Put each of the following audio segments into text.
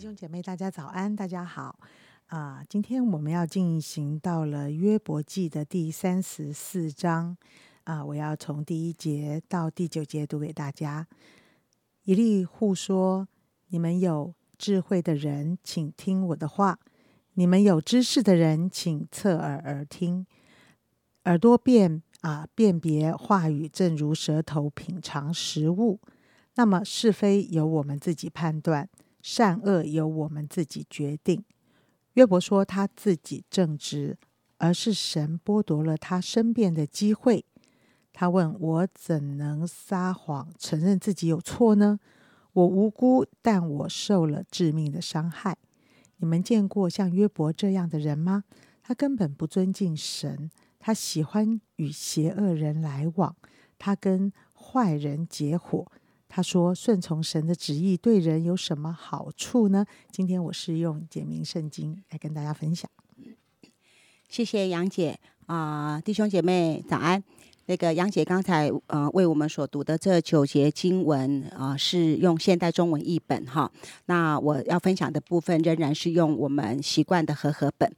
弟兄姐妹，大家早安，大家好。啊，今天我们要进行到了约伯记的第三十四章。啊，我要从第一节到第九节读给大家。以利户说：“你们有智慧的人，请听我的话；你们有知识的人，请侧耳而听。耳朵辨啊，辨别话语，正如舌头品尝食物。那么是非由我们自己判断，善恶由我们自己决定。”约伯说他自己正直，而是神剥夺了他申辩的机会。他问我怎能撒谎，承认自己有错呢？我无辜，但我受了致命的伤害。你们见过像约伯这样的人吗？他根本不尊敬神，他喜欢与邪恶人来往，他跟坏人结伙。他说：“顺从神的旨意对人有什么好处呢？”今天我是用简明圣经来跟大家分享。谢谢杨姐啊，弟兄姐妹早安。那个杨姐刚才呃为我们所读的这九节经文啊，是用现代中文译本哈。那我要分享的部分仍然是用我们习惯的和合本。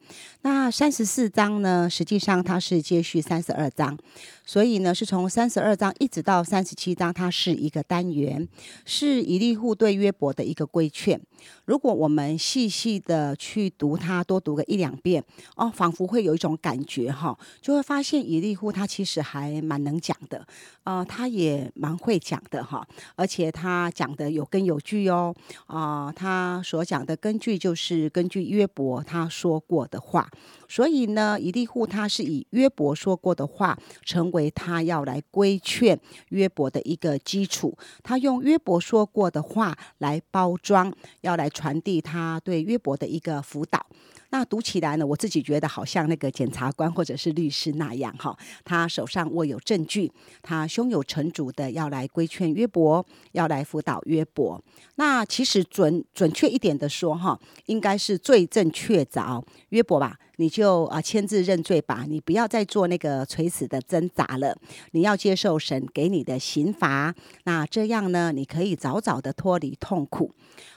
那三十四章呢，实际上它是接续三十二章，所以呢是从三十二章一直到三十七章，它是一个单元，是以利户对约伯的一个规劝。如果我们细细的去读它，多读个一两遍哦，仿佛会有一种感觉哈，就会发现以利户他其实还蛮能讲的，呃，他也蛮会讲的哈，而且他讲的有根有据哦，啊，他所讲的根据就是根据约伯他说过的话，所以呢，以利户他是以约伯说过的话成为他要来规劝约伯的一个基础，他用约伯说过的话来包装，要来传递他对约伯的一个辅导。那读起来呢，我自己觉得好像那个检察官或者是律师那样哈，他手上握有证据，他胸有成竹的要来规劝约伯，要来辅导约伯。那其实准准确一点的说哈，应该是罪证确凿，约伯吧，你就啊签字认罪吧，你不要再做那个垂死的挣扎了，你要接受神给你的刑罚。那这样呢，你可以早早的脱离痛苦。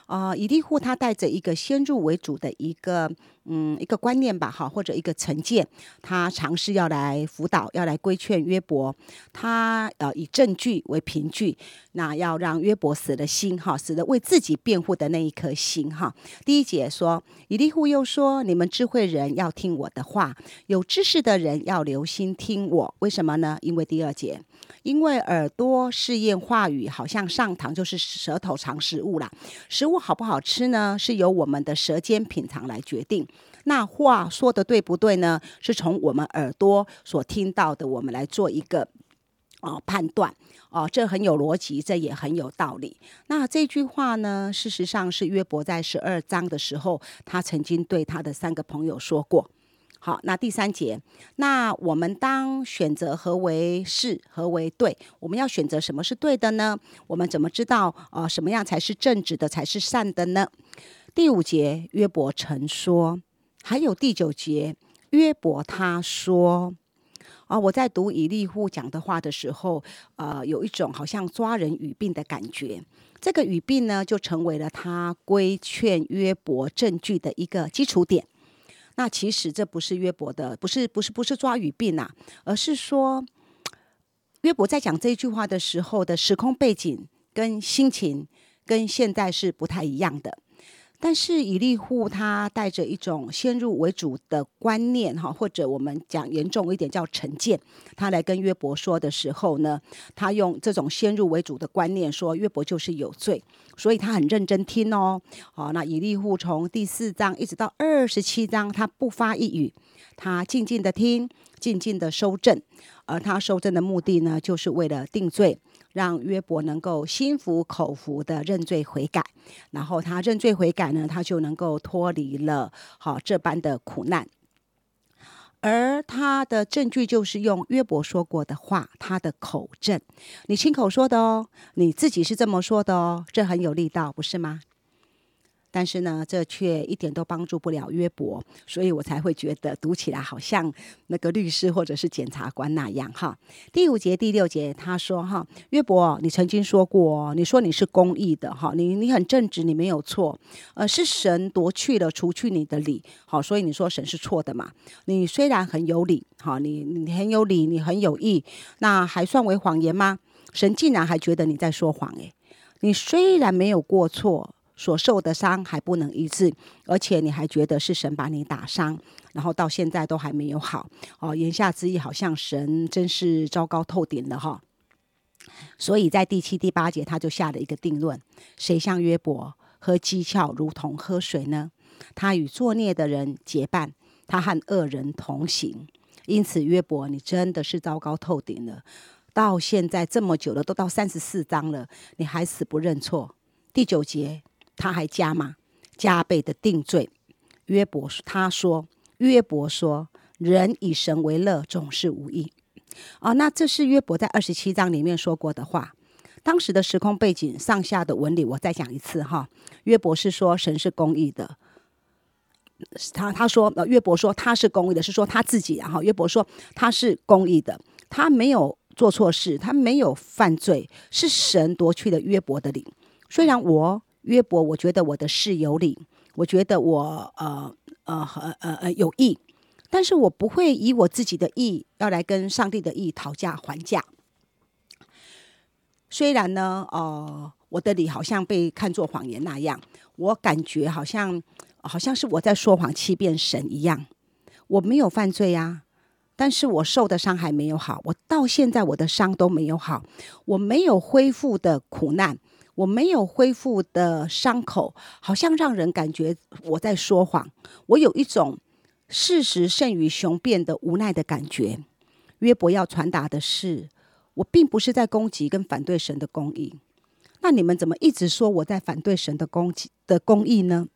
啊，以利户他带着一个先入为主的一个嗯一个观念吧，哈，或者一个成见，他尝试要来辅导，要来规劝约伯，他呃以证据为凭据，那要让约伯死了心，哈，死了为自己辩护的那一颗心，哈。第一节说，以利户又说，你们智慧人要听我的话，有知识的人要留心听我，为什么呢？因为第二节。因为耳朵试验话语，好像上膛，就是舌头尝食物啦。食物好不好吃呢？是由我们的舌尖品尝来决定。那话说的对不对呢？是从我们耳朵所听到的，我们来做一个哦判断哦，这很有逻辑，这也很有道理。那这句话呢，事实上是约伯在十二章的时候，他曾经对他的三个朋友说过。好，那第三节，那我们当选择何为是，何为对？我们要选择什么是对的呢？我们怎么知道啊？什么样才是正直的，才是善的呢？第五节，约伯曾说，还有第九节，约伯他说，啊，我在读以利户讲的话的时候，呃，有一种好像抓人语病的感觉。这个语病呢，就成为了他规劝约伯证据的一个基础点。那其实这不是约伯的，不是不是不是抓语病呐，而是说约伯在讲这句话的时候的时空背景跟心情跟现在是不太一样的。但是以利户他带着一种先入为主的观念哈，或者我们讲严重一点叫成见，他来跟约伯说的时候呢，他用这种先入为主的观念说约伯就是有罪，所以他很认真听哦。好，那以利户从第四章一直到二十七章，他不发一语，他静静的听，静静的收证，而他收证的目的呢，就是为了定罪。让约伯能够心服口服的认罪悔改，然后他认罪悔改呢，他就能够脱离了好这般的苦难。而他的证据就是用约伯说过的话，他的口证，你亲口说的哦，你自己是这么说的哦，这很有力道，不是吗？但是呢，这却一点都帮助不了约伯，所以我才会觉得读起来好像那个律师或者是检察官那样哈。第五节、第六节他说哈，约伯，你曾经说过，你说你是公义的哈，你你很正直，你没有错，呃，是神夺去了除去你的理，好，所以你说神是错的嘛？你虽然很有理，哈，你你很有理，你很有义，那还算为谎言吗？神竟然还觉得你在说谎诶，你虽然没有过错。所受的伤还不能医治，而且你还觉得是神把你打伤，然后到现在都还没有好哦。言下之意，好像神真是糟糕透顶了哈。所以在第七、第八节，他就下了一个定论：谁像约伯喝讥诮如同喝水呢？他与作孽的人结伴，他和恶人同行。因此，约伯，你真的是糟糕透顶了。到现在这么久了，都到三十四章了，你还死不认错。第九节。他还加码，加倍的定罪。约伯他说：“约伯说，人以神为乐，总是无益。”啊，那这是约伯在二十七章里面说过的话。当时的时空背景，上下的文理，我再讲一次哈。约伯是说神是公义的。他他说，呃，约伯说他是公义的，是说他自己。然后约伯说他是公义的，他没有做错事，他没有犯罪，是神夺去了约伯的灵。虽然我。约伯，我觉得我的事有理，我觉得我呃呃呃呃有义，但是我不会以我自己的义要来跟上帝的意讨价还价。虽然呢，呃，我的理好像被看作谎言那样，我感觉好像好像是我在说谎欺骗神一样。我没有犯罪呀，但是我受的伤还没有好，我到现在我的伤都没有好，我没有恢复的苦难。我没有恢复的伤口，好像让人感觉我在说谎。我有一种事实胜于雄辩的无奈的感觉。约伯要传达的是，我并不是在攻击跟反对神的公义。那你们怎么一直说我在反对神的攻击的公义呢？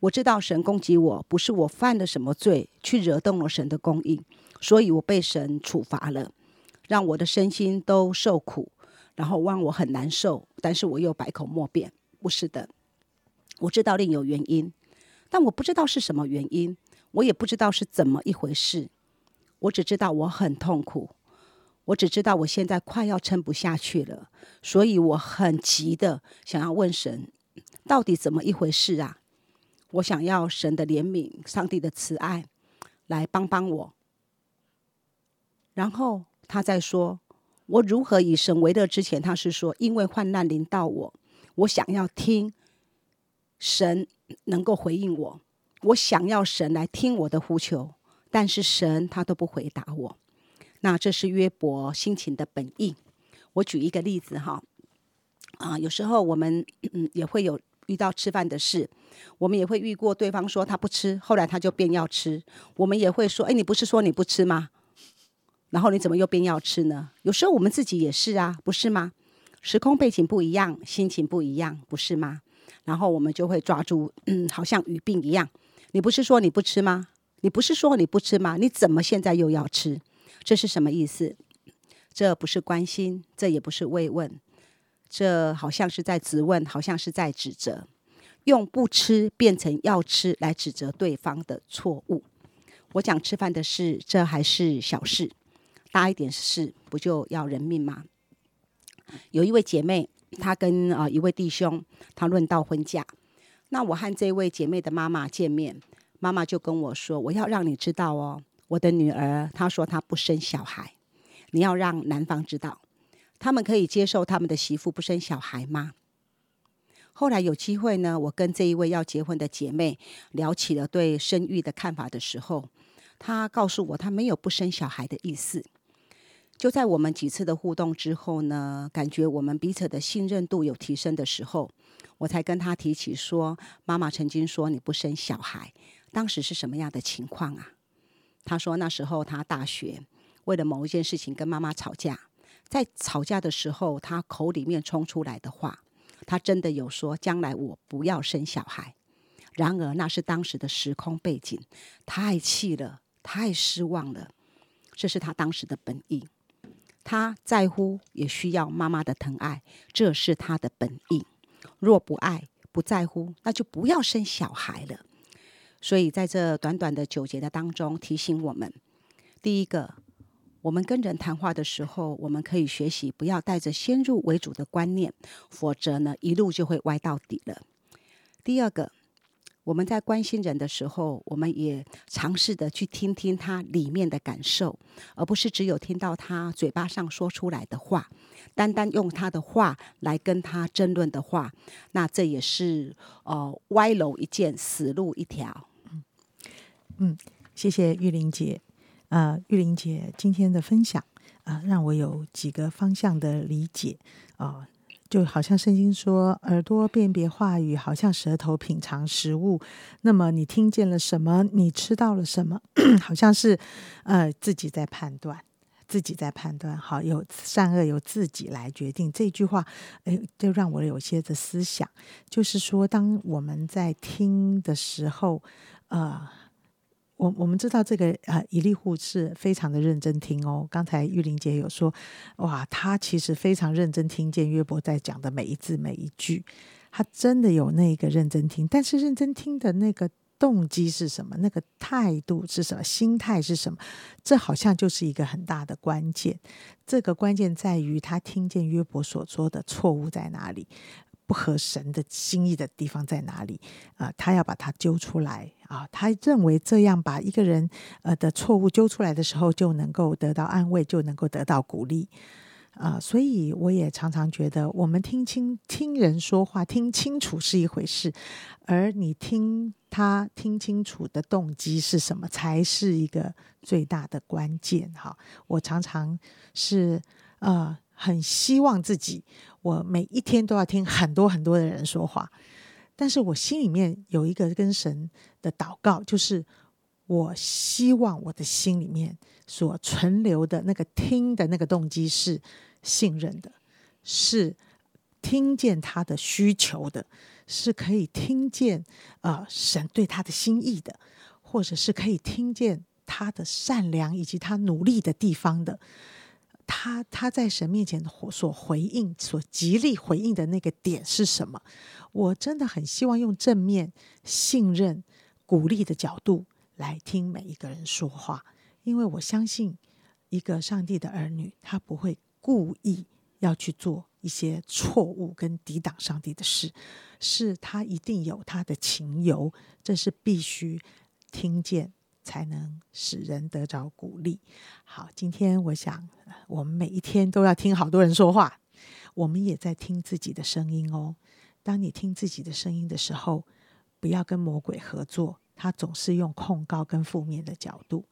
我知道神攻击我不是我犯了什么罪去惹动了神的公义，所以我被神处罚了，让我的身心都受苦。然后让我很难受，但是我又百口莫辩。不是的，我知道另有原因，但我不知道是什么原因，我也不知道是怎么一回事。我只知道我很痛苦，我只知道我现在快要撑不下去了，所以我很急的想要问神，到底怎么一回事啊？我想要神的怜悯，上帝的慈爱来帮帮我。然后他再说。我如何以神为乐？之前他是说，因为患难临到我，我想要听神能够回应我，我想要神来听我的呼求，但是神他都不回答我。那这是约伯心情的本意。我举一个例子哈，啊，有时候我们嗯也会有遇到吃饭的事，我们也会遇过对方说他不吃，后来他就变要吃，我们也会说，哎，你不是说你不吃吗？然后你怎么又变要吃呢？有时候我们自己也是啊，不是吗？时空背景不一样，心情不一样，不是吗？然后我们就会抓住，嗯，好像语病一样。你不是说你不吃吗？你不是说你不吃吗？你怎么现在又要吃？这是什么意思？这不是关心，这也不是慰问，这好像是在质问，好像是在指责，用不吃变成要吃来指责对方的错误。我讲吃饭的事，这还是小事。大一点事不就要人命吗？有一位姐妹，她跟啊一位弟兄，他论到婚嫁。那我和这位姐妹的妈妈见面，妈妈就跟我说：“我要让你知道哦，我的女儿，她说她不生小孩，你要让男方知道，他们可以接受他们的媳妇不生小孩吗？”后来有机会呢，我跟这一位要结婚的姐妹聊起了对生育的看法的时候，她告诉我，她没有不生小孩的意思。就在我们几次的互动之后呢，感觉我们彼此的信任度有提升的时候，我才跟他提起说：“妈妈曾经说你不生小孩，当时是什么样的情况啊？”他说那时候他大学为了某一件事情跟妈妈吵架，在吵架的时候，他口里面冲出来的话，他真的有说将来我不要生小孩。然而那是当时的时空背景，太气了，太失望了，这是他当时的本意。他在乎，也需要妈妈的疼爱，这是他的本意。若不爱，不在乎，那就不要生小孩了。所以在这短短的九节的当中，提醒我们：第一个，我们跟人谈话的时候，我们可以学习不要带着先入为主的观念，否则呢，一路就会歪到底了。第二个，我们在关心人的时候，我们也尝试的去听听他里面的感受，而不是只有听到他嘴巴上说出来的话，单单用他的话来跟他争论的话，那这也是呃歪楼一件，死路一条。嗯谢谢玉玲姐，呃，玉玲姐今天的分享啊、让我有几个方向的理解啊、就好像圣经说，耳朵辨别话语，好像舌头品尝食物。那么你听见了什么？你吃到了什么？好像是呃自己在判断，自己在判断。好，有善恶由自己来决定。这句话，哎，就让我有些的思想，就是说，当我们在听的时候，呃。我我们知道这个呃，以利户是非常的认真听哦。刚才玉玲姐有说，哇，他其实非常认真听见约伯在讲的每一字每一句，他真的有那个认真听。但是认真听的那个动机是什么？那个态度是什么？心态是什么？这好像就是一个很大的关键。这个关键在于他听见约伯所说的错误在哪里。不合神的心意的地方在哪里？啊、他要把它揪出来啊！他认为这样把一个人呃的错误揪出来的时候，就能够得到安慰，就能够得到鼓励啊、所以我也常常觉得，我们听清听人说话，听清楚是一回事，而你听他听清楚的动机是什么，才是一个最大的关键。哈，我常常是呃很希望自己。我每一天都要听很多很多的人说话，但是我心里面有一个跟神的祷告，就是我希望我的心里面所存留的那个听的那个动机是信任的，是听见他的需求的，是可以听见呃神对他的心意的，或者是可以听见他的善良以及他努力的地方的。他他在神面前所回应、所极力回应的那个点是什么？我真的很希望用正面、信任、鼓励的角度来听每一个人说话，因为我相信一个上帝的儿女，他不会故意要去做一些错误跟抵挡上帝的事，是他一定有他的情由，这是必须听见。才能使人得着鼓励。好，今天我想，我们每一天都要听好多人说话，我们也在听自己的声音哦。当你听自己的声音的时候，不要跟魔鬼合作，他总是用控告跟负面的角度，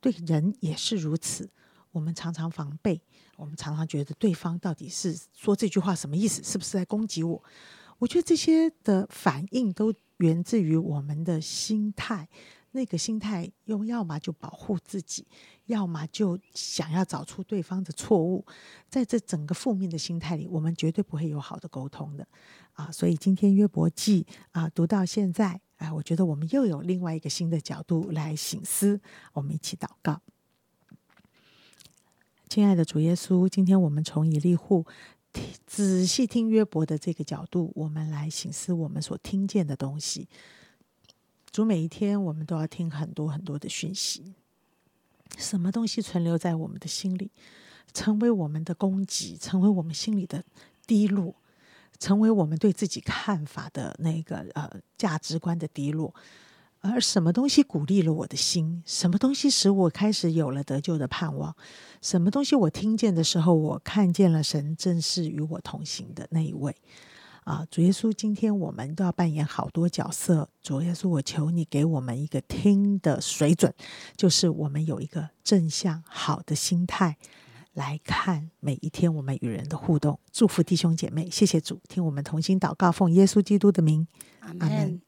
对人也是如此。我们常常防备，我们常常觉得对方到底是说这句话什么意思，是不是在攻击我？我觉得这些的反应都源自于我们的心态。那个心态，又要么就保护自己，要么就想要找出对方的错误。在这整个负面的心态里，我们绝对不会有好的沟通的啊！所以今天约伯记啊读到现在，哎，我觉得我们又有另外一个新的角度来醒思。我们一起祷告，亲爱的主耶稣，今天我们从以利户仔细听约伯的这个角度，我们来醒思我们所听见的东西。主，每一天我们都要听很多很多的讯息，什么东西存留在我们的心里，成为我们的攻击，成为我们心里的低落，成为我们对自己看法的那个呃价值观的低落。而什么东西鼓励了我的心？什么东西使我开始有了得救的盼望？什么东西我听见的时候，我看见了神正是与我同行的那一位？啊，主耶稣，今天我们都要扮演好多角色。主耶稣，我求你给我们一个听的水准，就是我们有一个正向好的心态来看每一天我们与人的互动。祝福弟兄姐妹，谢谢主，听我们同心祷告，奉耶稣基督的名，阿门。